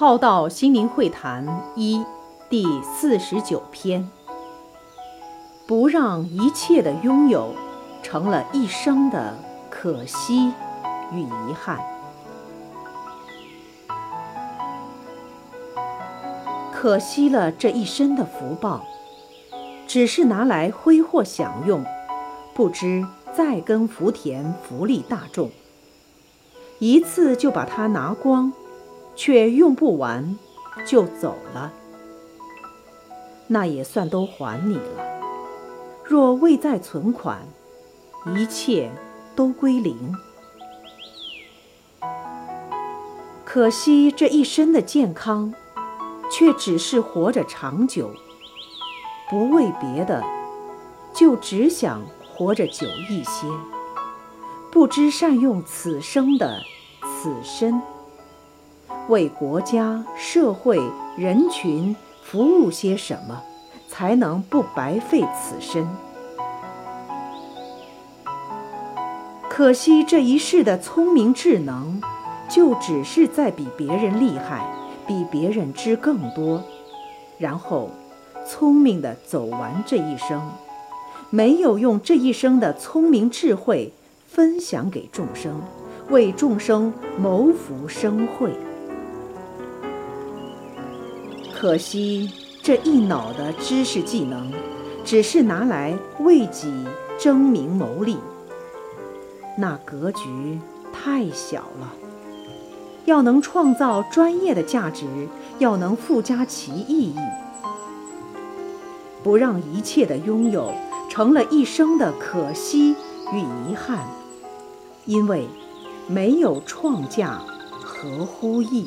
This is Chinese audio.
浩道心灵会谈一第四十九篇：不让一切的拥有成了一生的可惜与遗憾。可惜了这一生的福报，只是拿来挥霍享用，不知再耕福田，福利大众。一次就把它拿光，却用不完，就走了，那也算都还你了。若未再存款，一切都归零。可惜这一生的健康，却只是活着长久，不为别的，就只想活着久一些。不知善用此生的此身，为国家、社会、人群服务些什么，才能不白费此身？可惜这一世的聪明智能，就只是在比别人厉害，比别人知更多，然后聪明的走完这一生，没有用这一生的聪明智慧。分享给众生，为众生谋福生慧。可惜这一脑的知识技能，只是拿来为己争名谋利，那格局太小了。要能创造专业的价值，要能附加其意义，不让一切的拥有成了一生的可惜与遗憾。因为没有创价，合乎意？